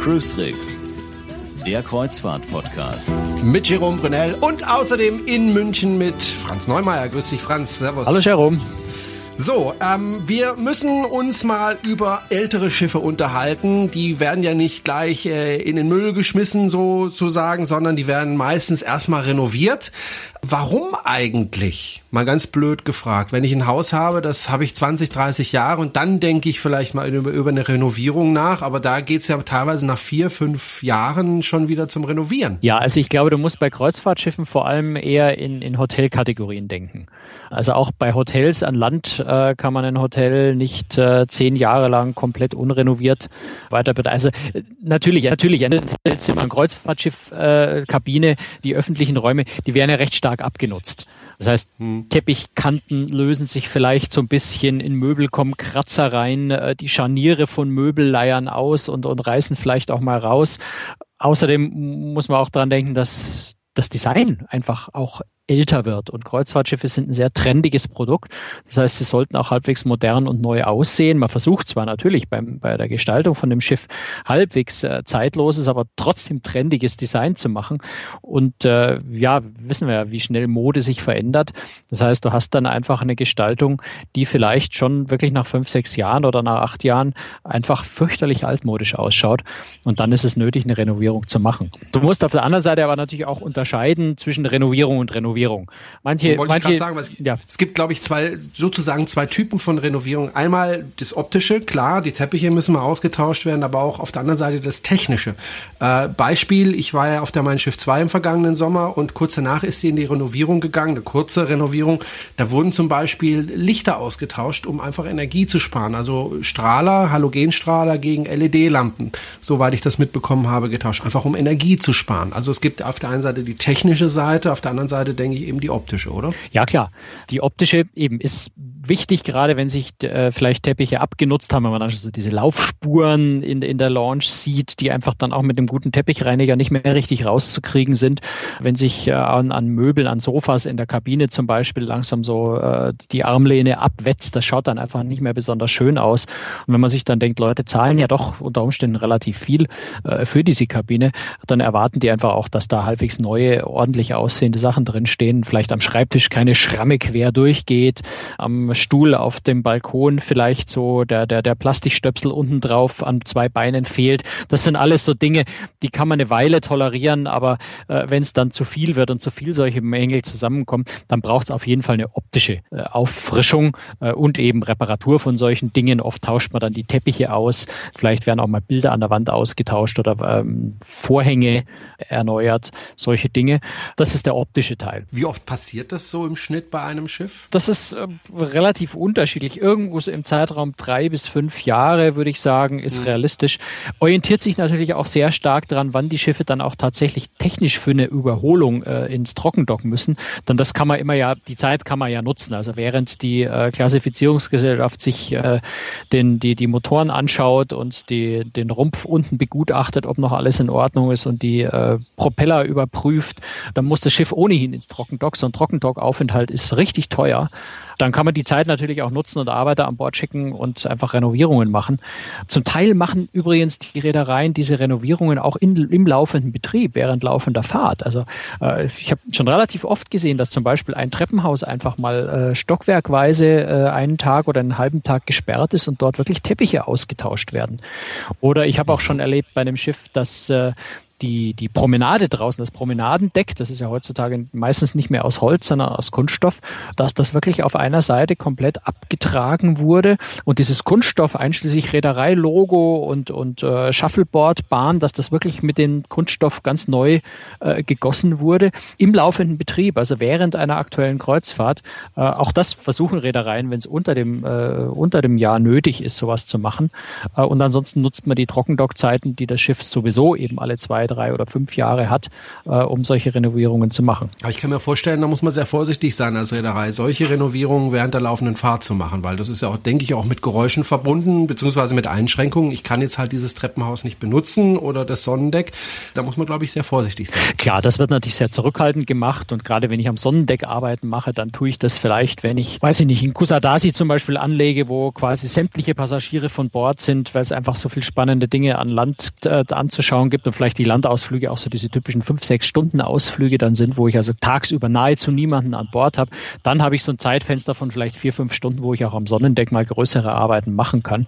Cruise Tricks, der Kreuzfahrt-Podcast. Mit Jerome Brunel und außerdem in München mit Franz Neumeier. Grüß dich, Franz. Servus. Hallo, Jerome. So, ähm, wir müssen uns mal über ältere Schiffe unterhalten. Die werden ja nicht gleich äh, in den Müll geschmissen, sozusagen, sondern die werden meistens erstmal renoviert. Warum eigentlich? Mal ganz blöd gefragt. Wenn ich ein Haus habe, das habe ich 20, 30 Jahre und dann denke ich vielleicht mal über, über eine Renovierung nach, aber da geht's ja teilweise nach vier, fünf Jahren schon wieder zum Renovieren. Ja, also ich glaube, du musst bei Kreuzfahrtschiffen vor allem eher in, in Hotelkategorien denken. Also auch bei Hotels an Land äh, kann man ein Hotel nicht äh, zehn Jahre lang komplett unrenoviert weiterbetreiben. Also äh, natürlich, natürlich, ein Hotelzimmer, ein Kreuzfahrtschiff, äh, Kabine, die öffentlichen Räume, die werden ja recht stark abgenutzt. Das heißt, hm. Teppichkanten lösen sich vielleicht so ein bisschen, in Möbel kommen Kratzer rein, äh, die Scharniere von Möbel leiern aus und, und reißen vielleicht auch mal raus. Außerdem muss man auch dran denken, dass das Design einfach auch älter wird. Und Kreuzfahrtschiffe sind ein sehr trendiges Produkt. Das heißt, sie sollten auch halbwegs modern und neu aussehen. Man versucht zwar natürlich beim, bei der Gestaltung von dem Schiff halbwegs äh, zeitloses, aber trotzdem trendiges Design zu machen. Und äh, ja, wissen wir ja, wie schnell Mode sich verändert. Das heißt, du hast dann einfach eine Gestaltung, die vielleicht schon wirklich nach fünf, sechs Jahren oder nach acht Jahren einfach fürchterlich altmodisch ausschaut. Und dann ist es nötig, eine Renovierung zu machen. Du musst auf der anderen Seite aber natürlich auch unterscheiden zwischen Renovierung und Renovierung. Renovierung. Manche, Wollte manche, ich sagen, es, ja. es gibt, glaube ich, zwei, sozusagen zwei Typen von Renovierung. Einmal das optische, klar, die Teppiche müssen mal ausgetauscht werden, aber auch auf der anderen Seite das technische. Äh, Beispiel, ich war ja auf der Mein Schiff 2 im vergangenen Sommer und kurz danach ist sie in die Renovierung gegangen, eine kurze Renovierung. Da wurden zum Beispiel Lichter ausgetauscht, um einfach Energie zu sparen. Also Strahler, Halogenstrahler gegen LED-Lampen, soweit ich das mitbekommen habe, getauscht. Einfach um Energie zu sparen. Also es gibt auf der einen Seite die technische Seite, auf der anderen Seite ich eben die optische, oder? Ja, klar. Die optische eben ist wichtig, gerade wenn sich äh, vielleicht Teppiche abgenutzt haben, wenn man dann so diese Laufspuren in, in der Launch sieht, die einfach dann auch mit dem guten Teppichreiniger nicht mehr richtig rauszukriegen sind. Wenn sich äh, an, an Möbeln, an Sofas in der Kabine zum Beispiel langsam so äh, die Armlehne abwetzt, das schaut dann einfach nicht mehr besonders schön aus. Und wenn man sich dann denkt, Leute zahlen ja doch unter Umständen relativ viel äh, für diese Kabine, dann erwarten die einfach auch, dass da halbwegs neue, ordentlich aussehende Sachen drin stehen. Vielleicht am Schreibtisch keine Schramme quer durchgeht, am Stuhl auf dem Balkon vielleicht so der, der, der Plastikstöpsel unten drauf an zwei Beinen fehlt. Das sind alles so Dinge, die kann man eine Weile tolerieren, aber äh, wenn es dann zu viel wird und zu viel solche Mängel zusammenkommen, dann braucht es auf jeden Fall eine optische äh, Auffrischung äh, und eben Reparatur von solchen Dingen. Oft tauscht man dann die Teppiche aus, vielleicht werden auch mal Bilder an der Wand ausgetauscht oder ähm, Vorhänge erneuert, solche Dinge. Das ist der optische Teil. Wie oft passiert das so im Schnitt bei einem Schiff? Das ist äh, relativ unterschiedlich. Irgendwo so im Zeitraum drei bis fünf Jahre, würde ich sagen, ist mhm. realistisch. Orientiert sich natürlich auch sehr stark daran, wann die Schiffe dann auch tatsächlich technisch für eine Überholung äh, ins Trockendock müssen. Denn das kann man immer ja, die Zeit kann man ja nutzen. Also während die äh, Klassifizierungsgesellschaft sich äh, den, die, die Motoren anschaut und die, den Rumpf unten begutachtet, ob noch alles in Ordnung ist und die äh, Propeller überprüft, dann muss das Schiff ohnehin ins Trockendock. So ein Trockendockaufenthalt ist richtig teuer. Dann kann man die Zeit natürlich auch nutzen und Arbeiter an Bord schicken und einfach Renovierungen machen. Zum Teil machen übrigens die Reedereien diese Renovierungen auch in, im laufenden Betrieb, während laufender Fahrt. Also äh, ich habe schon relativ oft gesehen, dass zum Beispiel ein Treppenhaus einfach mal äh, stockwerkweise äh, einen Tag oder einen halben Tag gesperrt ist und dort wirklich Teppiche ausgetauscht werden. Oder ich habe auch schon erlebt bei einem Schiff, dass äh, die, die Promenade draußen, das Promenadendeck, das ist ja heutzutage meistens nicht mehr aus Holz, sondern aus Kunststoff, dass das wirklich auf einer Seite komplett abgetragen wurde und dieses Kunststoff einschließlich Reederei-Logo und, und äh, Shuffleboard-Bahn, dass das wirklich mit dem Kunststoff ganz neu äh, gegossen wurde im laufenden Betrieb, also während einer aktuellen Kreuzfahrt. Äh, auch das versuchen Reedereien, wenn es unter dem, äh, unter dem Jahr nötig ist, sowas zu machen. Äh, und ansonsten nutzt man die Trockendockzeiten, die das Schiff sowieso eben alle zwei, drei oder fünf Jahre hat, äh, um solche Renovierungen zu machen. Aber ich kann mir vorstellen, da muss man sehr vorsichtig sein als Reederei, solche Renovierungen während der laufenden Fahrt zu machen, weil das ist ja auch, denke ich, auch mit Geräuschen verbunden, beziehungsweise mit Einschränkungen. Ich kann jetzt halt dieses Treppenhaus nicht benutzen oder das Sonnendeck. Da muss man, glaube ich, sehr vorsichtig sein. Klar, das wird natürlich sehr zurückhaltend gemacht und gerade wenn ich am Sonnendeck arbeiten mache, dann tue ich das vielleicht, wenn ich, weiß ich nicht, in Kusadasi zum Beispiel anlege, wo quasi sämtliche Passagiere von Bord sind, weil es einfach so viel spannende Dinge an Land äh, anzuschauen gibt und vielleicht die Landausflüge auch so diese typischen fünf, sechs Stunden Ausflüge dann sind, wo ich also tagsüber nahezu niemanden an Bord habe. Dann habe ich so ein Zeitfenster von vielleicht vier, fünf Stunden, wo ich auch am Sonnendeck mal größere Arbeiten machen kann.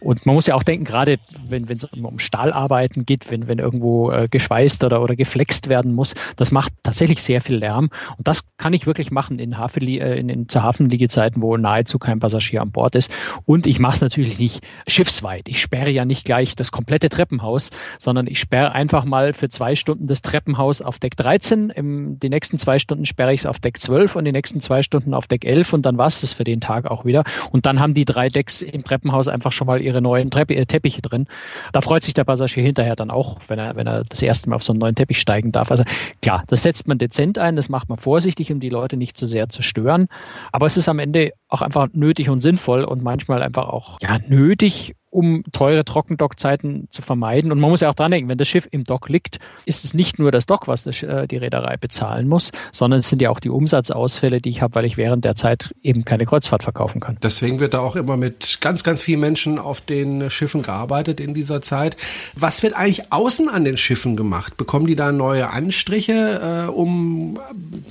Und man muss ja auch denken, gerade wenn es um Stahlarbeiten geht, wenn, wenn irgendwo äh, geschweißt oder, oder geflext werden muss, das macht tatsächlich sehr viel Lärm. Und das kann ich wirklich machen in, Hafen, äh, in, in zu Hafenliegezeiten, wo nahezu kein Passagier an Bord ist. Und ich mache es natürlich nicht schiffsweit. Ich sperre ja nicht gleich das komplette Treppenhaus, sondern ich sperre einfach mal für zwei Stunden das Treppenhaus auf Deck 13. Im, die nächsten zwei Stunden sperre ich es auf Deck 12 und die nächsten zwei Stunden auf Deck 11 und dann war es das für den Tag auch wieder. Und dann haben die drei Decks im Treppenhaus einfach schon mal ihre neuen Treppe, äh, Teppiche drin. Da freut sich der Passagier hinterher dann auch, wenn er, wenn er das erste Mal auf so einen neuen Teppich steigen darf. Also klar, das setzt man dezent ein, das macht man vorsichtig, um die Leute nicht zu sehr zu stören. Aber es ist am Ende auch einfach nötig und sinnvoll und manchmal einfach auch ja, nötig, um teure Trockendockzeiten zu vermeiden. Und man muss ja auch dran denken, wenn das Schiff im Dock liegt, ist es nicht nur das Dock, was äh, die Reederei bezahlen muss, sondern es sind ja auch die Umsatzausfälle, die ich habe, weil ich während der Zeit eben keine Kreuzfahrt verkaufen kann. Deswegen wird da auch immer mit ganz, ganz vielen Menschen auf den Schiffen gearbeitet in dieser Zeit. Was wird eigentlich außen an den Schiffen gemacht? Bekommen die da neue Anstriche, äh, um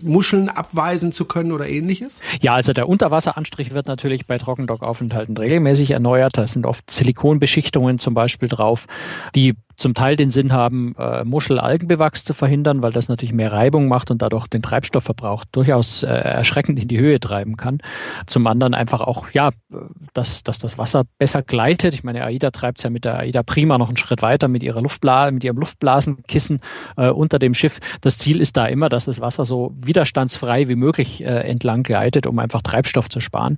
Muscheln abweisen zu können oder ähnliches? Ja, also der Unterwasseranstrich wird natürlich bei Trockendockaufenthalten regelmäßig erneuert. Das sind oft Silikonbeschichtungen zum Beispiel drauf, die zum Teil den Sinn haben, äh, Muschelalgenbewachs zu verhindern, weil das natürlich mehr Reibung macht und dadurch den Treibstoffverbrauch durchaus äh, erschreckend in die Höhe treiben kann. Zum anderen einfach auch, ja, dass, dass das Wasser besser gleitet. Ich meine, AIDA treibt es ja mit der AIDA Prima noch einen Schritt weiter mit ihrer Luftblase, mit ihrem Luftblasenkissen äh, unter dem Schiff. Das Ziel ist da immer, dass das Wasser so widerstandsfrei wie möglich äh, entlang gleitet, um einfach Treibstoff zu sparen.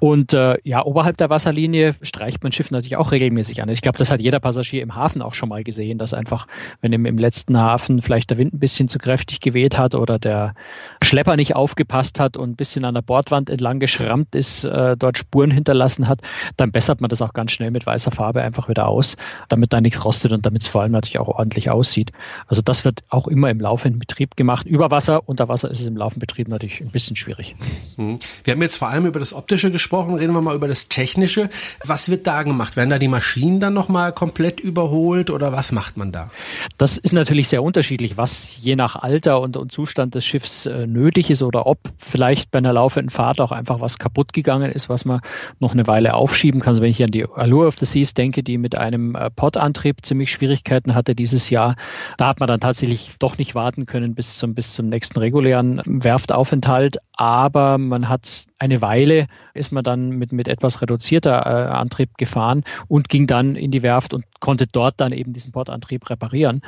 Und äh, ja, oberhalb der Wasserlinie streicht man Schiff natürlich auch regelmäßig an. Ich glaube, das hat jeder Passagier im Hafen auch schon mal gesehen, dass einfach, wenn im, im letzten Hafen vielleicht der Wind ein bisschen zu kräftig geweht hat oder der Schlepper nicht aufgepasst hat und ein bisschen an der Bordwand entlang geschrammt ist, äh, dort Spuren hinterlassen hat, dann bessert man das auch ganz schnell mit weißer Farbe einfach wieder aus, damit da nichts rostet und damit es vor allem natürlich auch ordentlich aussieht. Also das wird auch immer im laufenden Betrieb gemacht. Über Wasser, unter Wasser ist es im laufenden Betrieb natürlich ein bisschen schwierig. Mhm. Wir haben jetzt vor allem über das Optische gesprochen, reden wir mal über das Technische. Was wird da gemacht? Werden da die Maschinen dann nochmal komplett überholt oder was macht man da? Das ist natürlich sehr unterschiedlich, was je nach Alter und, und Zustand des Schiffs äh, nötig ist oder ob vielleicht bei einer laufenden Fahrt auch einfach was kaputt gegangen ist, was man noch eine Weile aufschieben kann. Also wenn ich an die Allure of the Seas denke, die mit einem äh, Pod-Antrieb ziemlich Schwierigkeiten hatte dieses Jahr, da hat man dann tatsächlich doch nicht warten können bis zum, bis zum nächsten regulären Werftaufenthalt. Aber man hat eine Weile, ist man dann mit, mit etwas reduzierter äh, Antrieb gefahren und ging dann in die Werft und konnte dort dann eben diesen Portantrieb reparieren.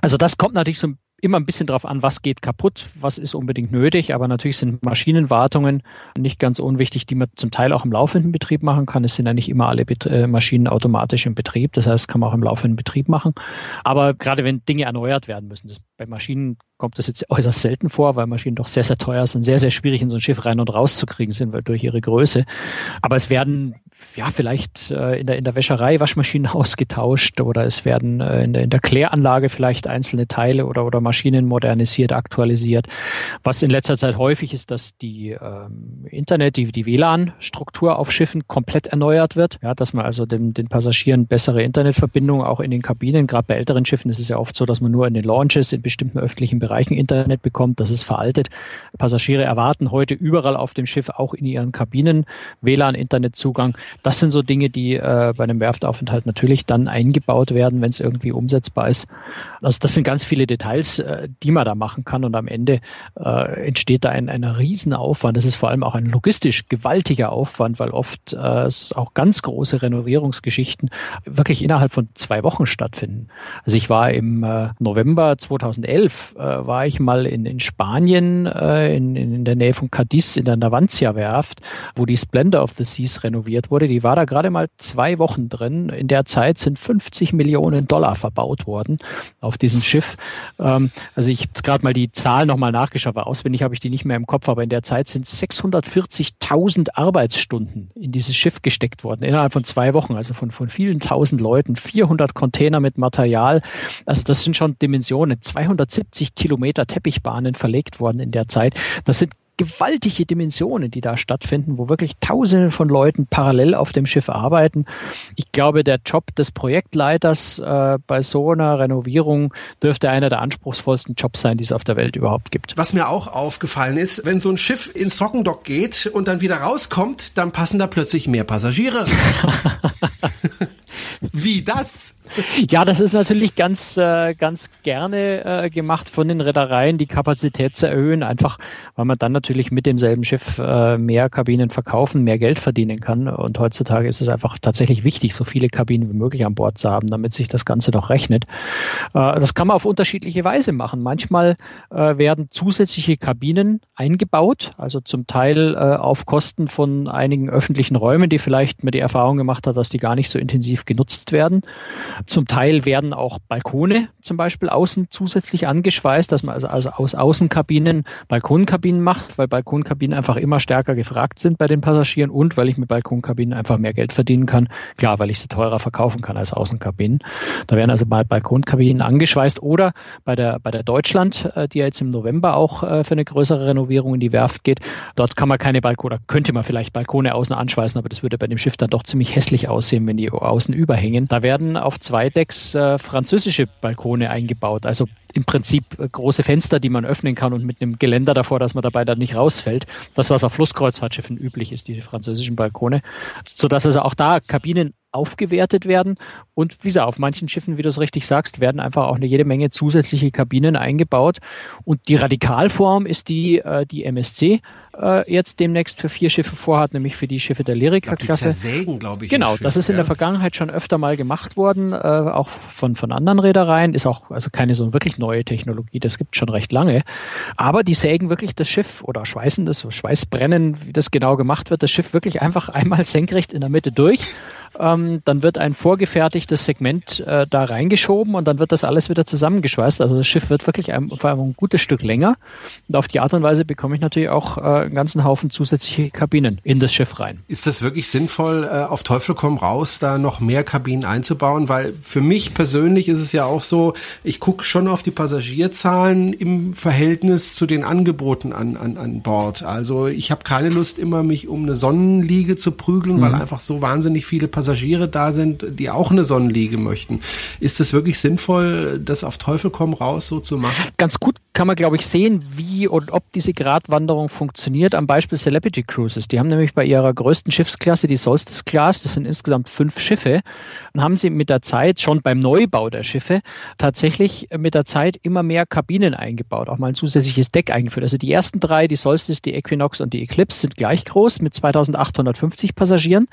Also das kommt natürlich so immer ein bisschen darauf an, was geht kaputt, was ist unbedingt nötig. Aber natürlich sind Maschinenwartungen nicht ganz unwichtig, die man zum Teil auch im laufenden Betrieb machen kann. Es sind ja nicht immer alle Bet äh, Maschinen automatisch im Betrieb. Das heißt, kann man auch im laufenden Betrieb machen. Aber gerade wenn Dinge erneuert werden müssen, das bei Maschinen kommt das jetzt äußerst selten vor, weil Maschinen doch sehr, sehr teuer sind, sehr, sehr schwierig in so ein Schiff rein und raus zu kriegen sind, weil durch ihre Größe. Aber es werden ja vielleicht äh, in, der, in der Wäscherei Waschmaschinen ausgetauscht oder es werden äh, in, der, in der Kläranlage vielleicht einzelne Teile oder, oder Maschinen modernisiert, aktualisiert. Was in letzter Zeit häufig ist, dass die ähm, Internet, die, die WLAN-Struktur auf Schiffen komplett erneuert wird. Ja, dass man also den, den Passagieren bessere Internetverbindungen auch in den Kabinen, gerade bei älteren Schiffen ist es ja oft so, dass man nur in den Launches in bestimmten öffentlichen Bereichen Internet bekommt. Das ist veraltet. Passagiere erwarten heute überall auf dem Schiff, auch in ihren Kabinen, WLAN-Internetzugang. Das sind so Dinge, die äh, bei einem Werftaufenthalt natürlich dann eingebaut werden, wenn es irgendwie umsetzbar ist. Also das sind ganz viele Details, äh, die man da machen kann und am Ende äh, entsteht da ein, ein Riesenaufwand. Das ist vor allem auch ein logistisch gewaltiger Aufwand, weil oft äh, auch ganz große Renovierungsgeschichten wirklich innerhalb von zwei Wochen stattfinden. Also ich war im äh, November 2011 äh, war ich mal in, in Spanien, äh, in, in der Nähe von Cadiz, in der Navantia-Werft, wo die Splendor of the Seas renoviert wurde, die war da gerade mal zwei Wochen drin. In der Zeit sind 50 Millionen Dollar verbaut worden auf diesem Schiff. Ähm, also ich habe gerade mal die Zahl nochmal nachgeschaut, weil auswendig habe ich die nicht mehr im Kopf, aber in der Zeit sind 640.000 Arbeitsstunden in dieses Schiff gesteckt worden, innerhalb von zwei Wochen, also von, von vielen tausend Leuten, 400 Container mit Material. Also das sind schon Dimensionen, 270 Kilometer Teppichbahnen verlegt worden in der Zeit. Das sind gewaltige Dimensionen, die da stattfinden, wo wirklich Tausende von Leuten parallel auf dem Schiff arbeiten. Ich glaube, der Job des Projektleiters äh, bei so einer Renovierung dürfte einer der anspruchsvollsten Jobs sein, die es auf der Welt überhaupt gibt. Was mir auch aufgefallen ist, wenn so ein Schiff ins Trockendock geht und dann wieder rauskommt, dann passen da plötzlich mehr Passagiere. Wie das? Ja, das ist natürlich ganz, äh, ganz gerne äh, gemacht von den Reedereien, die Kapazität zu erhöhen, einfach weil man dann natürlich mit demselben Schiff äh, mehr Kabinen verkaufen, mehr Geld verdienen kann. Und heutzutage ist es einfach tatsächlich wichtig, so viele Kabinen wie möglich an Bord zu haben, damit sich das Ganze noch rechnet. Äh, das kann man auf unterschiedliche Weise machen. Manchmal äh, werden zusätzliche Kabinen eingebaut, also zum Teil äh, auf Kosten von einigen öffentlichen Räumen, die vielleicht mir die Erfahrung gemacht hat, dass die gar nicht so intensiv genutzt werden. Zum Teil werden auch Balkone zum Beispiel außen zusätzlich angeschweißt, dass man also, also aus Außenkabinen Balkonkabinen macht, weil Balkonkabinen einfach immer stärker gefragt sind bei den Passagieren und weil ich mit Balkonkabinen einfach mehr Geld verdienen kann. Klar, weil ich sie teurer verkaufen kann als Außenkabinen. Da werden also mal Balkonkabinen angeschweißt oder bei der, bei der Deutschland, äh, die ja jetzt im November auch äh, für eine größere Renovierung in die Werft geht, dort kann man keine Balkone, könnte man vielleicht Balkone außen anschweißen, aber das würde bei dem Schiff dann doch ziemlich hässlich aussehen, wenn die außen überhängen. Da werden auf zwei Decks äh, französische Balkone eingebaut. Also im Prinzip äh, große Fenster, die man öffnen kann und mit einem Geländer davor, dass man dabei dann nicht rausfällt. Das, was auf Flusskreuzfahrtschiffen üblich ist, diese französischen Balkone. Sodass also auch da Kabinen aufgewertet werden. Und wie gesagt, auf manchen Schiffen, wie du es richtig sagst, werden einfach auch eine jede Menge zusätzliche Kabinen eingebaut. Und die Radikalform ist die, äh, die MSC äh, jetzt demnächst für vier Schiffe vorhat, nämlich für die Schiffe der Lyrica-Klasse. Zersägen, glaube ich. Genau, Schiff, das ist in der Vergangenheit schon öfter mal gemacht worden, äh, auch von, von anderen Reedereien. Ist auch also keine so wirklich neue Technologie, das gibt schon recht lange. Aber die sägen wirklich das Schiff oder schweißen das, Schweißbrennen, wie das genau gemacht wird, das Schiff wirklich einfach einmal senkrecht in der Mitte durch ähm, dann wird ein vorgefertigtes Segment äh, da reingeschoben und dann wird das alles wieder zusammengeschweißt. Also das Schiff wird wirklich ein, vor allem ein gutes Stück länger. Und auf die Art und Weise bekomme ich natürlich auch äh, einen ganzen Haufen zusätzliche Kabinen in das Schiff rein. Ist das wirklich sinnvoll, äh, auf Teufel komm raus, da noch mehr Kabinen einzubauen? Weil für mich persönlich ist es ja auch so, ich gucke schon auf die Passagierzahlen im Verhältnis zu den Angeboten an, an, an Bord. Also ich habe keine Lust, immer mich um eine Sonnenliege zu prügeln, mhm. weil einfach so wahnsinnig viele Passagiere Passagiere da sind, die auch eine Sonnenliege möchten. Ist es wirklich sinnvoll, das auf Teufel komm raus so zu machen? Ganz gut kann man, glaube ich, sehen, wie und ob diese Gratwanderung funktioniert am Beispiel Celebrity Cruises. Die haben nämlich bei ihrer größten Schiffsklasse, die Solstice Class, das sind insgesamt fünf Schiffe, haben sie mit der Zeit, schon beim Neubau der Schiffe, tatsächlich mit der Zeit immer mehr Kabinen eingebaut, auch mal ein zusätzliches Deck eingeführt. Also die ersten drei, die Solstice, die Equinox und die Eclipse, sind gleich groß mit 2850 Passagieren.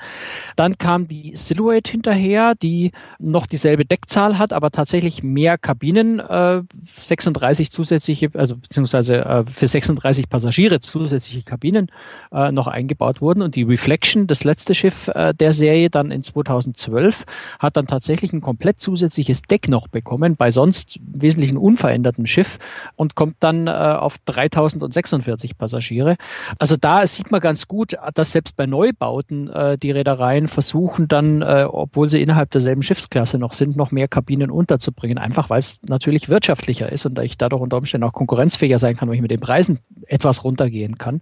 Dann kam die Silhouette hinterher, die noch dieselbe Deckzahl hat, aber tatsächlich mehr Kabinen, äh, 36 zusätzliche, also beziehungsweise äh, für 36 Passagiere zusätzliche Kabinen äh, noch eingebaut wurden. Und die Reflection, das letzte Schiff äh, der Serie, dann in 2012, hat dann tatsächlich ein komplett zusätzliches Deck noch bekommen, bei sonst wesentlichen unverändertem Schiff und kommt dann äh, auf 3046 Passagiere. Also da sieht man ganz gut, dass selbst bei Neubauten äh, die Reedereien versuchen, dann, äh, obwohl sie innerhalb derselben Schiffsklasse noch sind, noch mehr Kabinen unterzubringen. Einfach weil es natürlich wirtschaftlicher ist und ich dadurch unter Umständen auch konkurrenzfähiger sein kann, weil ich mit den Preisen etwas runtergehen kann.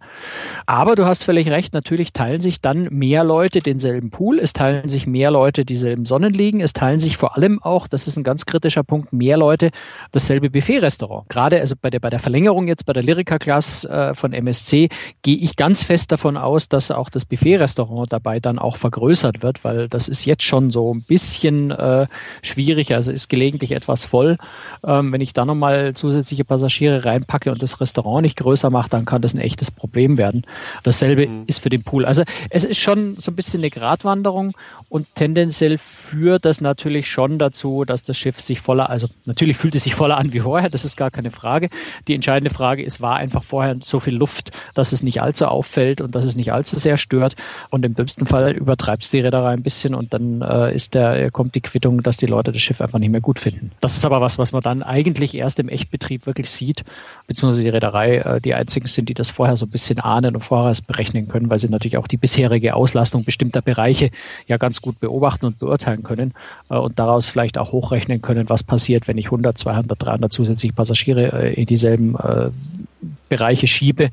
Aber du hast völlig recht, natürlich teilen sich dann mehr Leute denselben Pool, es teilen sich mehr Leute dieselben Sonnenliegen, es teilen sich vor allem auch, das ist ein ganz kritischer Punkt, mehr Leute dasselbe Buffet-Restaurant. Gerade also bei der, bei der Verlängerung jetzt bei der Lyrica-Class äh, von MSC gehe ich ganz fest davon aus, dass auch das Buffet-Restaurant dabei dann auch vergrößert wird, weil weil das ist jetzt schon so ein bisschen äh, schwierig, also ist gelegentlich etwas voll. Ähm, wenn ich da nochmal zusätzliche Passagiere reinpacke und das Restaurant nicht größer mache, dann kann das ein echtes Problem werden. Dasselbe mhm. ist für den Pool. Also es ist schon so ein bisschen eine Gratwanderung und tendenziell führt das natürlich schon dazu, dass das Schiff sich voller, also natürlich fühlt es sich voller an wie vorher, das ist gar keine Frage. Die entscheidende Frage ist, war einfach vorher so viel Luft, dass es nicht allzu auffällt und dass es nicht allzu sehr stört. Und im dümmsten Fall übertreibt es die Reederei ein bisschen und dann äh, ist der, kommt die Quittung, dass die Leute das Schiff einfach nicht mehr gut finden. Das ist aber was, was man dann eigentlich erst im Echtbetrieb wirklich sieht, beziehungsweise die Reederei äh, die einzigen sind, die das vorher so ein bisschen ahnen und vorher berechnen können, weil sie natürlich auch die bisherige Auslastung bestimmter Bereiche ja ganz gut beobachten und beurteilen können äh, und daraus vielleicht auch hochrechnen können, was passiert, wenn ich 100, 200, 300 zusätzliche Passagiere äh, in dieselben äh, Bereiche schiebe,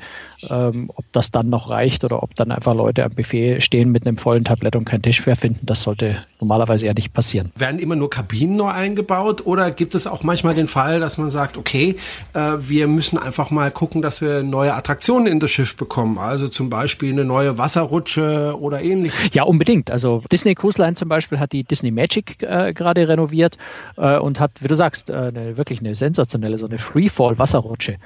ähm, ob das dann noch reicht oder ob dann einfach Leute am Buffet stehen mit einem vollen Tablett und keinen Tisch mehr finden, das sollte normalerweise ja nicht passieren. Werden immer nur Kabinen neu eingebaut oder gibt es auch manchmal den Fall, dass man sagt, okay, äh, wir müssen einfach mal gucken, dass wir neue Attraktionen in das Schiff bekommen, also zum Beispiel eine neue Wasserrutsche oder ähnliches? Ja, unbedingt. Also Disney Cruise Line zum Beispiel hat die Disney Magic äh, gerade renoviert äh, und hat, wie du sagst, äh, eine, wirklich eine sensationelle, so eine Freefall Wasserrutsche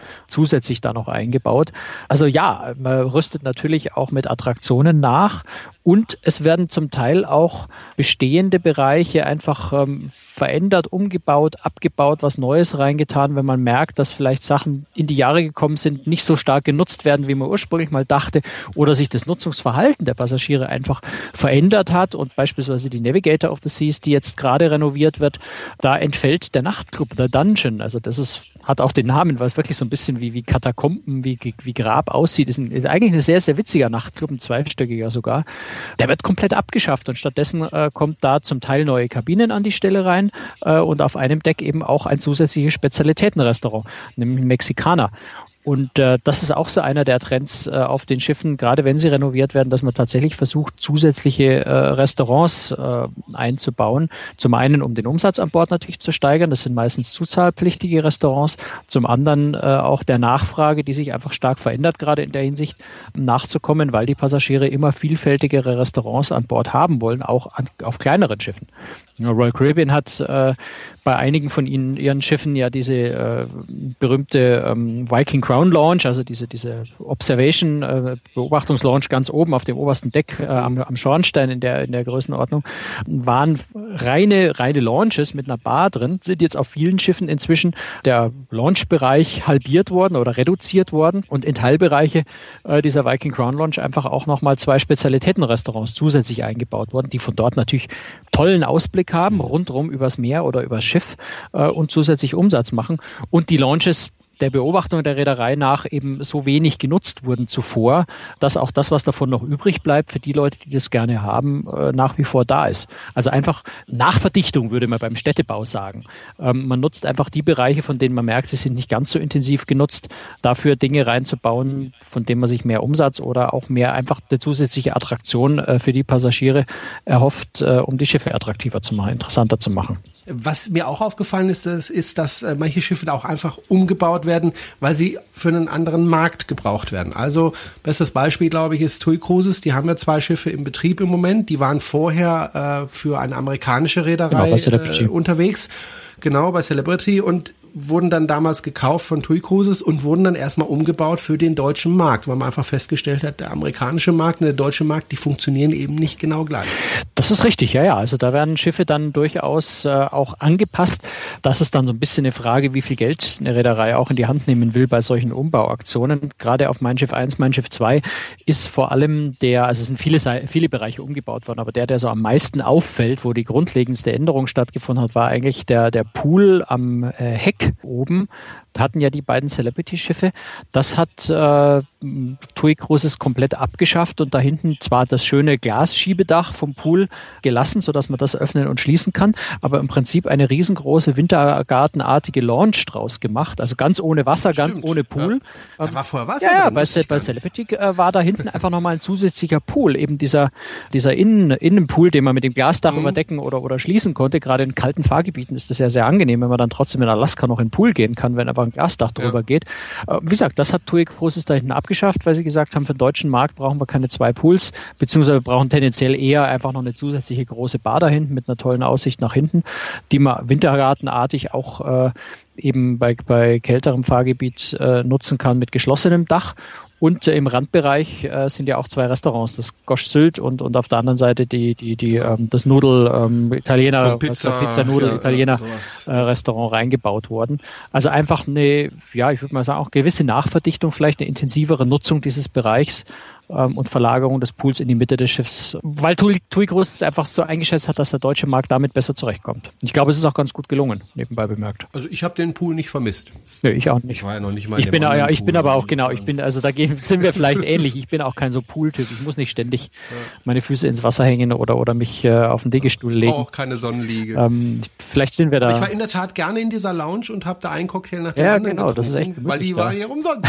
zusätzlich da noch eingebaut. Also ja, man rüstet natürlich auch mit Attraktionen nach und es werden zum Teil auch bestehende Bereiche einfach ähm, verändert, umgebaut, abgebaut, was Neues reingetan, wenn man merkt, dass vielleicht Sachen in die Jahre gekommen sind, nicht so stark genutzt werden, wie man ursprünglich mal dachte, oder sich das Nutzungsverhalten der Passagiere einfach verändert hat. Und beispielsweise die Navigator of the Seas, die jetzt gerade renoviert wird, da entfällt der Nachtclub, der Dungeon. Also das ist hat auch den Namen, weil es wirklich so ein bisschen wie, wie Katakomben, wie, wie Grab aussieht. Ist, ein, ist eigentlich ein sehr, sehr witziger Nachtclub, ein zweistöckiger sogar. Der wird komplett abgeschafft und stattdessen äh, kommt da zum Teil neue Kabinen an die Stelle rein äh, und auf einem Deck eben auch ein zusätzliches Spezialitätenrestaurant, nämlich Mexikaner. Und äh, das ist auch so einer der Trends äh, auf den Schiffen, gerade wenn sie renoviert werden, dass man tatsächlich versucht, zusätzliche äh, Restaurants äh, einzubauen. Zum einen, um den Umsatz an Bord natürlich zu steigern, das sind meistens zuzahlpflichtige Restaurants. Zum anderen äh, auch der Nachfrage, die sich einfach stark verändert, gerade in der Hinsicht nachzukommen, weil die Passagiere immer vielfältigere Restaurants an Bord haben wollen, auch an, auf kleineren Schiffen. Royal Caribbean hat äh, bei einigen von ihnen ihren Schiffen ja diese äh, berühmte ähm, Viking Crown Launch, also diese, diese Observation, äh, Beobachtungslaunch ganz oben auf dem obersten Deck äh, am, am Schornstein in der, in der Größenordnung, waren reine, reine Launches mit einer Bar drin, sind jetzt auf vielen Schiffen inzwischen der Launchbereich halbiert worden oder reduziert worden und in Teilbereiche äh, dieser Viking Crown Launch einfach auch nochmal zwei Spezialitätenrestaurants zusätzlich eingebaut worden, die von dort natürlich tollen Ausblick haben, rundrum übers Meer oder übers Schiff äh, und zusätzlich Umsatz machen. Und die Launches der Beobachtung der Reederei nach eben so wenig genutzt wurden zuvor, dass auch das, was davon noch übrig bleibt, für die Leute, die das gerne haben, äh, nach wie vor da ist. Also einfach Nachverdichtung würde man beim Städtebau sagen. Ähm, man nutzt einfach die Bereiche, von denen man merkt, sie sind nicht ganz so intensiv genutzt, dafür Dinge reinzubauen, von denen man sich mehr Umsatz oder auch mehr einfach eine zusätzliche Attraktion äh, für die Passagiere erhofft, äh, um die Schiffe attraktiver zu machen, interessanter zu machen. Was mir auch aufgefallen ist, ist, dass manche Schiffe auch einfach umgebaut werden werden, weil sie für einen anderen Markt gebraucht werden. Also bestes Beispiel, glaube ich, ist TUI Cruises. Die haben ja zwei Schiffe im Betrieb im Moment. Die waren vorher äh, für eine amerikanische Reederei genau, äh, unterwegs. Genau, bei Celebrity. Und wurden dann damals gekauft von TUI Cruises und wurden dann erstmal umgebaut für den deutschen Markt, weil man einfach festgestellt hat, der amerikanische Markt und der deutsche Markt, die funktionieren eben nicht genau gleich. Das ist richtig, ja, ja. Also da werden Schiffe dann durchaus äh, auch angepasst. Das ist dann so ein bisschen eine Frage, wie viel Geld eine Reederei auch in die Hand nehmen will bei solchen Umbauaktionen. Gerade auf Mein Schiff 1, Mein Schiff 2 ist vor allem der, also es sind viele, viele Bereiche umgebaut worden, aber der, der so am meisten auffällt, wo die grundlegendste Änderung stattgefunden hat, war eigentlich der, der Pool am äh, Heck oben hatten ja die beiden Celebrity-Schiffe. Das hat äh, TUI Cruises komplett abgeschafft und da hinten zwar das schöne Glasschiebedach vom Pool gelassen, sodass man das öffnen und schließen kann, aber im Prinzip eine riesengroße wintergartenartige Launch draus gemacht. Also ganz ohne Wasser, Stimmt, ganz ohne Pool. Ja. Da war vorher Wasser ja, drin. Bei, bei Celebrity äh, war da hinten einfach nochmal ein zusätzlicher Pool, eben dieser, dieser Innen, Innenpool, den man mit dem Glasdach mhm. überdecken oder, oder schließen konnte. Gerade in kalten Fahrgebieten ist das ja sehr angenehm, wenn man dann trotzdem in Alaska noch in den Pool gehen kann, wenn einfach ein Glasdach drüber ja. geht. Äh, wie gesagt, das hat TUI Cruises da hinten abgeschafft, weil sie gesagt haben, für den deutschen Markt brauchen wir keine zwei Pools, beziehungsweise wir brauchen tendenziell eher einfach noch eine zusätzliche große Bar da hinten mit einer tollen Aussicht nach hinten, die man wintergartenartig auch äh, eben bei, bei kälterem Fahrgebiet äh, nutzen kann mit geschlossenem Dach. Und äh, im Randbereich äh, sind ja auch zwei Restaurants, das Gosch Sylt und, und auf der anderen Seite die, die, die, ähm, das Nudel ähm, Italiener, Pizza, Pizza Nudel ja, Italiener äh, Restaurant reingebaut worden. Also einfach eine, ja, ich würde mal sagen, auch gewisse Nachverdichtung, vielleicht eine intensivere Nutzung dieses Bereichs ähm, und Verlagerung des Pools in die Mitte des Schiffs, weil TUI, TUI Groß es einfach so eingeschätzt hat, dass der deutsche Markt damit besser zurechtkommt. Ich glaube, es ist auch ganz gut gelungen, nebenbei bemerkt. Also ich habe den Pool nicht vermisst. Nö, ich auch nicht. Ich war ja noch nicht mal ich bin, ja, ich bin aber auch genau, ich bin, also da sind wir vielleicht ähnlich. Ich bin auch kein so Pool-Typ. Ich muss nicht ständig ja. meine Füße ins Wasser hängen oder, oder mich äh, auf den Degestuhl legen. Ich auch keine Sonnenliege. Ähm, vielleicht sind wir da. ich war in der Tat gerne in dieser Lounge und habe da einen Cocktail nach dem ja, anderen genau, das ist echt Weil die war ja umsonst.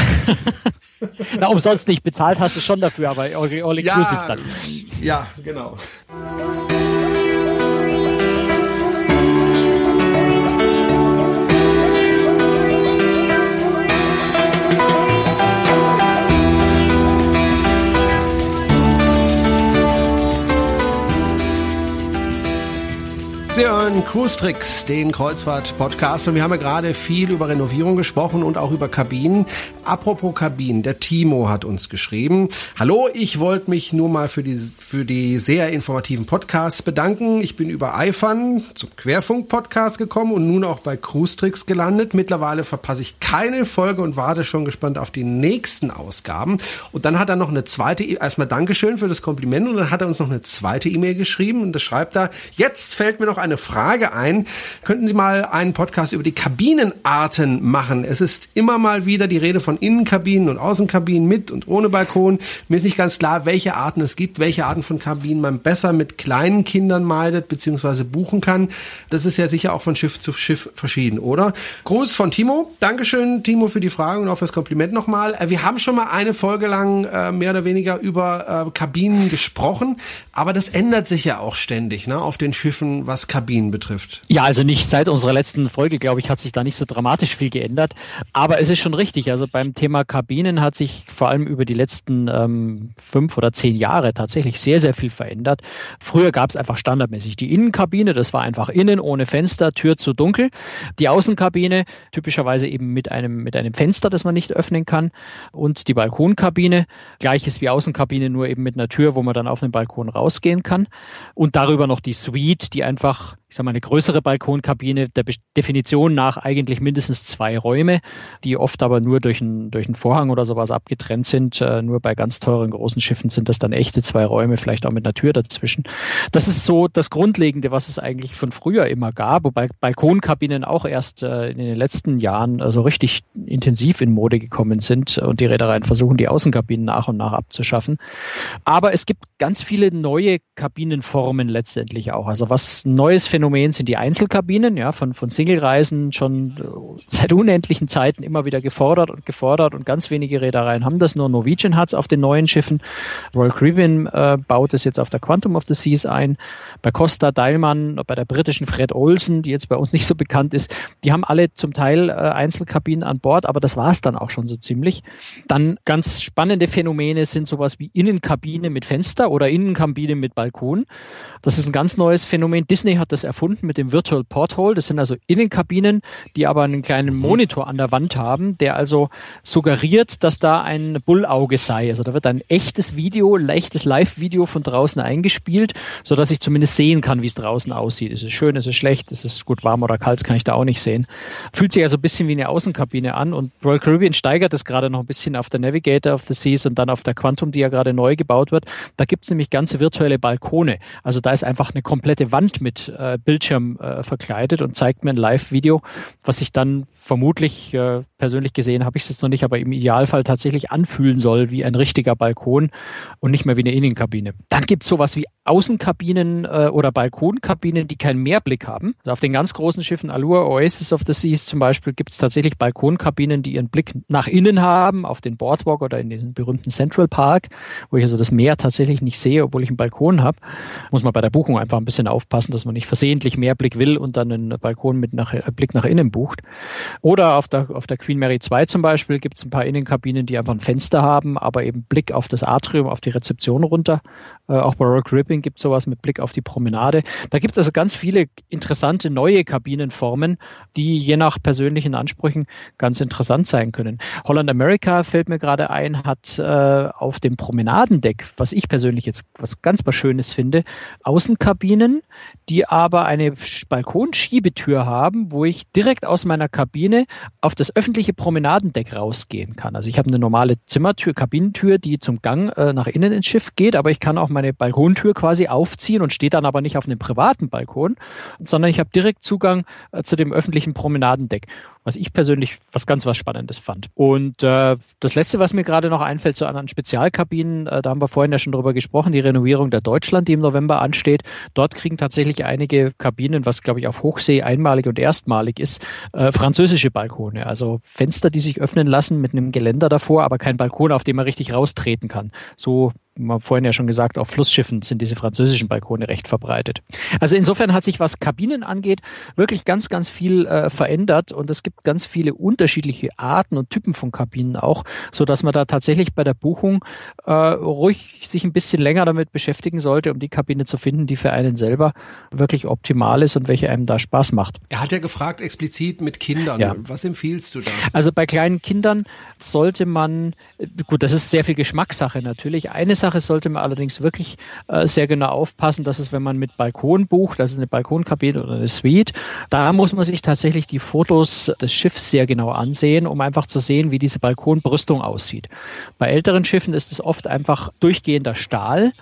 Na, umsonst nicht bezahlt hast du schon dafür, aber all, all inclusive ja, dann. Ja, genau. Sie hören Cruise Tricks, den Kreuzfahrt-Podcast. Und wir haben ja gerade viel über Renovierung gesprochen und auch über Kabinen. Apropos Kabinen, der Timo hat uns geschrieben. Hallo, ich wollte mich nur mal für die, für die sehr informativen Podcasts bedanken. Ich bin über iFun zum Querfunk-Podcast gekommen und nun auch bei Cruise Tricks gelandet. Mittlerweile verpasse ich keine Folge und warte schon gespannt auf die nächsten Ausgaben. Und dann hat er noch eine zweite, e erstmal Dankeschön für das Kompliment und dann hat er uns noch eine zweite E-Mail geschrieben und das schreibt da, jetzt fällt mir noch eine Frage ein. Könnten Sie mal einen Podcast über die Kabinenarten machen? Es ist immer mal wieder die Rede von Innenkabinen und Außenkabinen mit und ohne Balkon. Mir ist nicht ganz klar, welche Arten es gibt, welche Arten von Kabinen man besser mit kleinen Kindern meidet bzw. buchen kann. Das ist ja sicher auch von Schiff zu Schiff verschieden, oder? Gruß von Timo. Dankeschön, Timo, für die Frage und auch fürs Kompliment nochmal. Äh, wir haben schon mal eine Folge lang äh, mehr oder weniger über äh, Kabinen gesprochen, aber das ändert sich ja auch ständig ne, auf den Schiffen, was Kabinen betrifft. Ja, also nicht seit unserer letzten Folge, glaube ich, hat sich da nicht so dramatisch viel geändert. Aber es ist schon richtig. Also beim Thema Kabinen hat sich vor allem über die letzten ähm, fünf oder zehn Jahre tatsächlich sehr, sehr viel verändert. Früher gab es einfach standardmäßig die Innenkabine, das war einfach innen ohne Fenster, Tür zu dunkel. Die Außenkabine, typischerweise eben mit einem, mit einem Fenster, das man nicht öffnen kann. Und die Balkonkabine, gleiches wie Außenkabine, nur eben mit einer Tür, wo man dann auf den Balkon rausgehen kann. Und darüber noch die Suite, die einfach ich sage mal, eine größere Balkonkabine, der Definition nach eigentlich mindestens zwei Räume, die oft aber nur durch einen, durch einen Vorhang oder sowas abgetrennt sind. Äh, nur bei ganz teuren großen Schiffen sind das dann echte zwei Räume, vielleicht auch mit einer Tür dazwischen. Das ist so das Grundlegende, was es eigentlich von früher immer gab, wobei Balkonkabinen auch erst äh, in den letzten Jahren äh, so richtig intensiv in Mode gekommen sind und die Reedereien versuchen, die Außenkabinen nach und nach abzuschaffen. Aber es gibt ganz viele neue Kabinenformen letztendlich auch. Also was Neues Phänomen sind die Einzelkabinen, ja, von, von Single-Reisen schon seit unendlichen Zeiten immer wieder gefordert und gefordert und ganz wenige Reedereien haben das. Nur Norwegian hat es auf den neuen Schiffen. Royal Caribbean äh, baut es jetzt auf der Quantum of the Seas ein. Bei Costa Dialman, bei der britischen Fred Olsen, die jetzt bei uns nicht so bekannt ist, die haben alle zum Teil äh, Einzelkabinen an Bord, aber das war es dann auch schon so ziemlich. Dann ganz spannende Phänomene sind sowas wie Innenkabine mit Fenster oder Innenkabine mit Balkon. Das ist ein ganz neues Phänomen. Disney hat das erfunden mit dem Virtual Porthole. Das sind also Innenkabinen, die aber einen kleinen mhm. Monitor an der Wand haben, der also suggeriert, dass da ein Bullauge sei. Also da wird ein echtes Video, leichtes Live-Video von draußen eingespielt, so dass ich zumindest sehen kann, wie es draußen aussieht. Ist es schön, ist es schlecht, ist es gut warm oder kalt, kann ich da auch nicht sehen. Fühlt sich also ein bisschen wie eine Außenkabine an und Royal Caribbean steigert es gerade noch ein bisschen auf der Navigator of the Seas und dann auf der Quantum, die ja gerade neu gebaut wird. Da gibt es nämlich ganze virtuelle Balkone. Also da ist einfach eine komplette Wand mit äh, Bildschirm äh, verkleidet und zeigt mir ein Live-Video, was ich dann vermutlich, äh, persönlich gesehen habe ich es jetzt noch nicht, aber im Idealfall tatsächlich anfühlen soll wie ein richtiger Balkon und nicht mehr wie eine Innenkabine. Dann gibt es sowas wie Außenkabinen äh, oder Balkonkabinen, die keinen Mehrblick haben. Also auf den ganz großen Schiffen Allure, Oasis of the Seas zum Beispiel, gibt es tatsächlich Balkonkabinen, die ihren Blick nach innen haben, auf den Boardwalk oder in diesen berühmten Central Park, wo ich also das Meer tatsächlich nicht sehe, obwohl ich einen Balkon habe. Muss man bei der Buchung einfach ein bisschen aufpassen, dass man nicht versehentlich versehentlich mehr Blick will und dann einen Balkon mit nach, äh, Blick nach innen bucht. Oder auf der, auf der Queen Mary 2 zum Beispiel gibt es ein paar Innenkabinen, die einfach ein Fenster haben, aber eben Blick auf das Atrium, auf die Rezeption runter. Äh, auch bei Rock Ripping gibt es sowas mit Blick auf die Promenade. Da gibt es also ganz viele interessante neue Kabinenformen, die je nach persönlichen Ansprüchen ganz interessant sein können. Holland America fällt mir gerade ein, hat äh, auf dem Promenadendeck, was ich persönlich jetzt was ganz was Schönes finde, Außenkabinen, die aber eine Balkonschiebetür haben, wo ich direkt aus meiner Kabine auf das öffentliche Promenadendeck rausgehen kann. Also ich habe eine normale Zimmertür, Kabinentür, die zum Gang äh, nach innen ins Schiff geht, aber ich kann auch meine Balkontür quasi aufziehen und stehe dann aber nicht auf einem privaten Balkon, sondern ich habe direkt Zugang äh, zu dem öffentlichen Promenadendeck was ich persönlich was ganz was Spannendes fand. Und äh, das Letzte, was mir gerade noch einfällt, zu anderen Spezialkabinen, äh, da haben wir vorhin ja schon drüber gesprochen, die Renovierung der Deutschland, die im November ansteht. Dort kriegen tatsächlich einige Kabinen, was glaube ich auf Hochsee einmalig und erstmalig ist, äh, französische Balkone. Also Fenster, die sich öffnen lassen mit einem Geländer davor, aber kein Balkon, auf dem man richtig raustreten kann. So man vorhin ja schon gesagt, auf Flussschiffen sind diese französischen Balkone recht verbreitet. Also insofern hat sich, was Kabinen angeht, wirklich ganz, ganz viel äh, verändert und es gibt ganz viele unterschiedliche Arten und Typen von Kabinen auch, so dass man da tatsächlich bei der Buchung äh, ruhig sich ein bisschen länger damit beschäftigen sollte, um die Kabine zu finden, die für einen selber wirklich optimal ist und welche einem da Spaß macht. Er hat ja gefragt explizit mit Kindern. Ja. Was empfiehlst du da? Also bei kleinen Kindern sollte man, gut, das ist sehr viel Geschmackssache natürlich. Eine Sache sollte man allerdings wirklich äh, sehr genau aufpassen, dass es, wenn man mit Balkon bucht, das ist eine Balkonkabine oder eine Suite, da muss man sich tatsächlich die Fotos des Schiffs sehr genau ansehen, um einfach zu sehen, wie diese Balkonbrüstung aussieht. Bei älteren Schiffen ist es oft einfach durchgehender Stahl.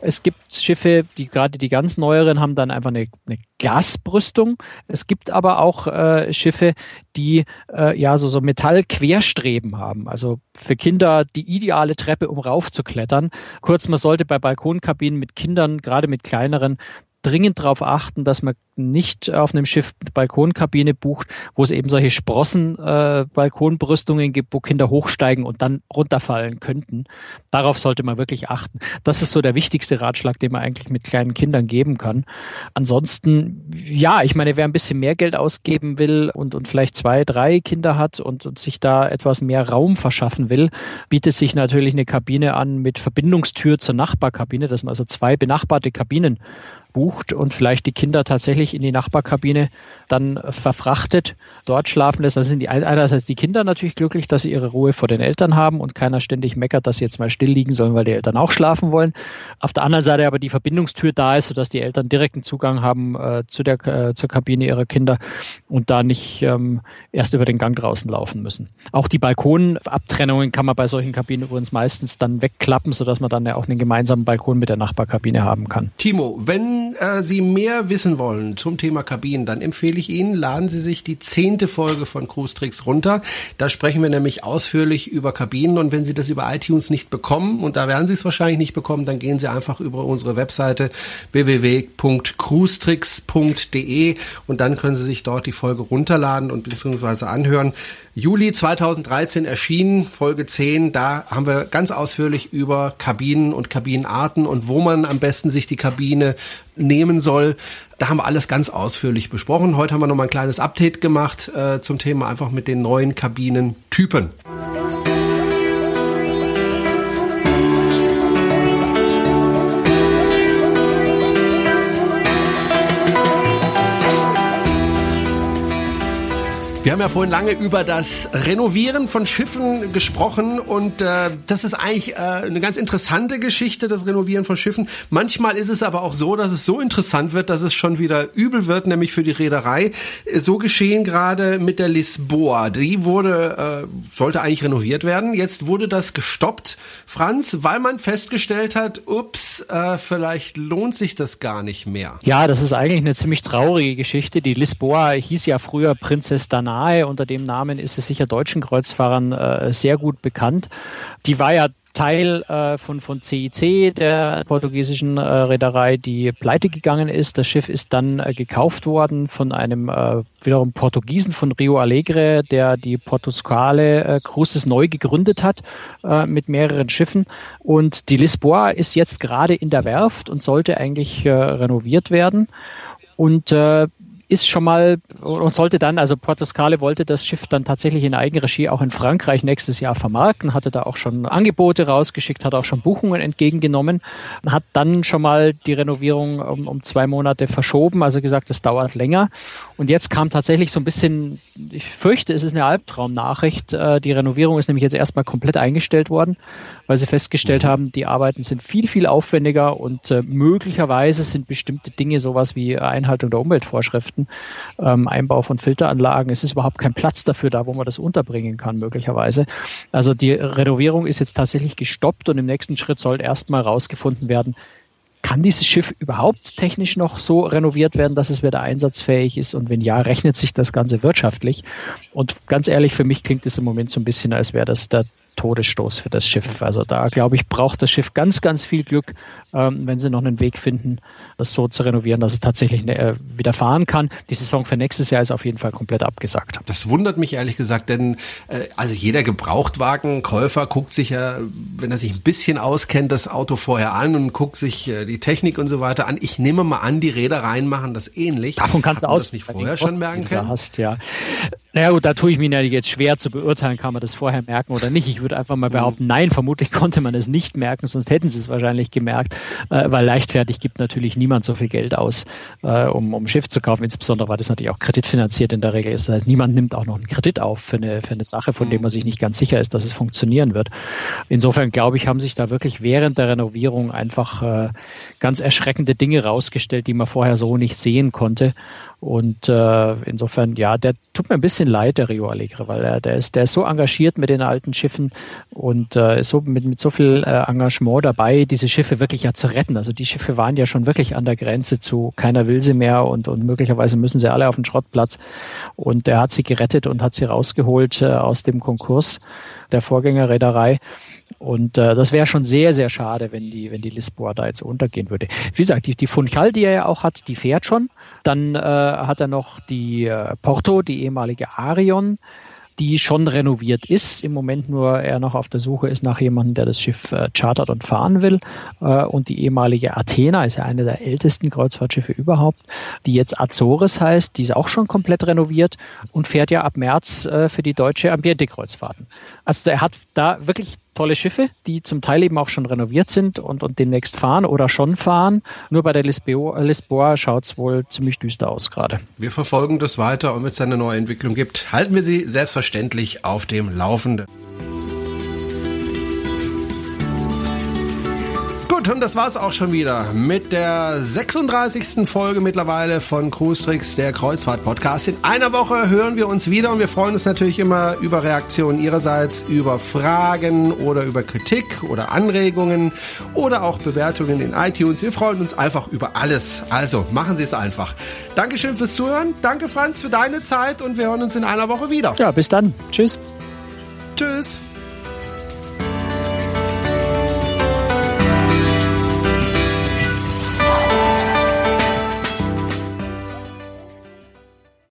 Es gibt Schiffe, die gerade die ganz neueren haben dann einfach eine, eine Glasbrüstung. Es gibt aber auch äh, Schiffe, die äh, ja so, so Metallquerstreben haben. Also für Kinder die ideale Treppe, um raufzuklettern. Kurz, man sollte bei Balkonkabinen mit Kindern, gerade mit kleineren, dringend darauf achten, dass man nicht auf einem Schiff eine Balkonkabine bucht, wo es eben solche Sprossen äh, gibt, wo Kinder hochsteigen und dann runterfallen könnten. Darauf sollte man wirklich achten. Das ist so der wichtigste Ratschlag, den man eigentlich mit kleinen Kindern geben kann. Ansonsten, ja, ich meine, wer ein bisschen mehr Geld ausgeben will und, und vielleicht zwei, drei Kinder hat und, und sich da etwas mehr Raum verschaffen will, bietet sich natürlich eine Kabine an mit Verbindungstür zur Nachbarkabine, dass man also zwei benachbarte Kabinen bucht und vielleicht die Kinder tatsächlich in die Nachbarkabine dann verfrachtet, dort schlafen lässt. Da sind die einerseits die Kinder natürlich glücklich, dass sie ihre Ruhe vor den Eltern haben und keiner ständig meckert, dass sie jetzt mal still liegen sollen, weil die Eltern auch schlafen wollen. Auf der anderen Seite aber die Verbindungstür da ist, sodass die Eltern direkten Zugang haben äh, zu der äh, zur Kabine ihrer Kinder und da nicht ähm, erst über den Gang draußen laufen müssen. Auch die Balkonabtrennungen kann man bei solchen Kabinen übrigens meistens dann wegklappen, sodass man dann ja auch einen gemeinsamen Balkon mit der Nachbarkabine haben kann. Timo, wenn äh, Sie mehr wissen wollen zum Thema Kabinen, dann empfehle ich Ihnen, laden Sie sich die zehnte Folge von Cruise Tricks runter. Da sprechen wir nämlich ausführlich über Kabinen und wenn Sie das über iTunes nicht bekommen, und da werden Sie es wahrscheinlich nicht bekommen, dann gehen Sie einfach über unsere Webseite www.cruestricks.de und dann können Sie sich dort die Folge runterladen und beziehungsweise anhören. Juli 2013 erschienen, Folge 10. Da haben wir ganz ausführlich über Kabinen und Kabinenarten und wo man am besten sich die Kabine nehmen soll. Da haben wir alles ganz ausführlich besprochen. Heute haben wir noch mal ein kleines Update gemacht äh, zum Thema einfach mit den neuen Kabinentypen. Wir haben ja vorhin lange über das Renovieren von Schiffen gesprochen und äh, das ist eigentlich äh, eine ganz interessante Geschichte, das Renovieren von Schiffen. Manchmal ist es aber auch so, dass es so interessant wird, dass es schon wieder übel wird, nämlich für die Reederei. So geschehen gerade mit der Lisboa. Die wurde, äh, sollte eigentlich renoviert werden. Jetzt wurde das gestoppt, Franz, weil man festgestellt hat, ups, äh, vielleicht lohnt sich das gar nicht mehr. Ja, das ist eigentlich eine ziemlich traurige Geschichte. Die Lisboa hieß ja früher Prinzess Dana nahe. Unter dem Namen ist es sicher deutschen Kreuzfahrern äh, sehr gut bekannt. Die war ja Teil äh, von, von CIC, der portugiesischen äh, Reederei, die pleite gegangen ist. Das Schiff ist dann äh, gekauft worden von einem äh, wiederum Portugiesen von Rio Alegre, der die Portuscale äh, Cruises neu gegründet hat äh, mit mehreren Schiffen. Und die Lisboa ist jetzt gerade in der Werft und sollte eigentlich renoviert werden. und äh, ist schon mal und sollte dann, also Portoscale wollte das Schiff dann tatsächlich in Eigenregie auch in Frankreich nächstes Jahr vermarkten, hatte da auch schon Angebote rausgeschickt, hat auch schon Buchungen entgegengenommen, hat dann schon mal die Renovierung um, um zwei Monate verschoben, also gesagt, es dauert länger. Und jetzt kam tatsächlich so ein bisschen, ich fürchte, es ist eine Albtraumnachricht. Äh, die Renovierung ist nämlich jetzt erstmal komplett eingestellt worden, weil sie festgestellt mhm. haben, die Arbeiten sind viel, viel aufwendiger und äh, möglicherweise sind bestimmte Dinge, sowas wie Einhaltung der Umweltvorschriften, Projekten, ähm, Einbau von Filteranlagen. Es ist überhaupt kein Platz dafür da, wo man das unterbringen kann, möglicherweise. Also die Renovierung ist jetzt tatsächlich gestoppt und im nächsten Schritt soll erstmal rausgefunden werden, kann dieses Schiff überhaupt technisch noch so renoviert werden, dass es wieder einsatzfähig ist? Und wenn ja, rechnet sich das Ganze wirtschaftlich? Und ganz ehrlich, für mich klingt es im Moment so ein bisschen, als wäre das der Todesstoß für das Schiff. Also da, glaube ich, braucht das Schiff ganz, ganz viel Glück, ähm, wenn sie noch einen Weg finden, das so zu renovieren, dass es tatsächlich äh, wieder fahren kann. Die Saison für nächstes Jahr ist auf jeden Fall komplett abgesagt. Das wundert mich ehrlich gesagt, denn äh, also jeder Gebrauchtwagenkäufer guckt sich ja, wenn er sich ein bisschen auskennt, das Auto vorher an und guckt sich äh, die Technik und so weiter an. Ich nehme mal an, die Reedereien machen das ähnlich. Davon kannst du aus das nicht vorher schon merken können. Hast, ja. Naja gut, da tue ich mir ja jetzt schwer zu beurteilen, kann man das vorher merken oder nicht. Ich würde einfach mal behaupten, mhm. nein, vermutlich konnte man es nicht merken, sonst hätten sie es wahrscheinlich gemerkt, äh, weil leichtfertig gibt natürlich niemand so viel Geld aus, äh, um, um Schiff zu kaufen, insbesondere weil das natürlich auch kreditfinanziert in der Regel ist. Das heißt, niemand nimmt auch noch einen Kredit auf für eine, für eine Sache, von dem man sich nicht ganz sicher ist, dass es funktionieren wird. Insofern glaube ich, haben sich da wirklich während der Renovierung einfach äh, ganz erschreckende Dinge rausgestellt, die man vorher so nicht sehen konnte. Und äh, insofern, ja, der tut mir ein bisschen leid, der Rio Alegre, weil er, der ist, der ist so engagiert mit den alten Schiffen und äh, ist so mit, mit so viel äh, Engagement dabei, diese Schiffe wirklich ja zu retten. Also die Schiffe waren ja schon wirklich an der Grenze zu keiner will sie mehr und, und möglicherweise müssen sie alle auf den Schrottplatz. Und er hat sie gerettet und hat sie rausgeholt äh, aus dem Konkurs der Vorgängerreederei. Und äh, das wäre schon sehr, sehr schade, wenn die, wenn die Lisboa da jetzt untergehen würde. Wie gesagt, die, die Funchal, die er ja auch hat, die fährt schon. Dann äh, hat er noch die äh, Porto, die ehemalige Arion die schon renoviert ist, im Moment nur er noch auf der Suche ist nach jemandem, der das Schiff äh, chartert und fahren will. Äh, und die ehemalige Athena ist ja eine der ältesten Kreuzfahrtschiffe überhaupt, die jetzt Azores heißt, die ist auch schon komplett renoviert und fährt ja ab März äh, für die deutsche Ambiente-Kreuzfahrten. Also er hat da wirklich tolle Schiffe, die zum Teil eben auch schon renoviert sind und, und demnächst fahren oder schon fahren. Nur bei der Lisboa, Lisboa schaut es wohl ziemlich düster aus gerade. Wir verfolgen das weiter und wenn es eine neue Entwicklung gibt, halten wir Sie selbstverständlich auf dem Laufenden. Gut, und das war's auch schon wieder mit der 36. Folge mittlerweile von Cruise Tricks, der Kreuzfahrt-Podcast. In einer Woche hören wir uns wieder und wir freuen uns natürlich immer über Reaktionen Ihrerseits, über Fragen oder über Kritik oder Anregungen oder auch Bewertungen in iTunes. Wir freuen uns einfach über alles. Also machen Sie es einfach. Dankeschön fürs Zuhören. Danke, Franz, für deine Zeit und wir hören uns in einer Woche wieder. Ja, bis dann. Tschüss. Tschüss.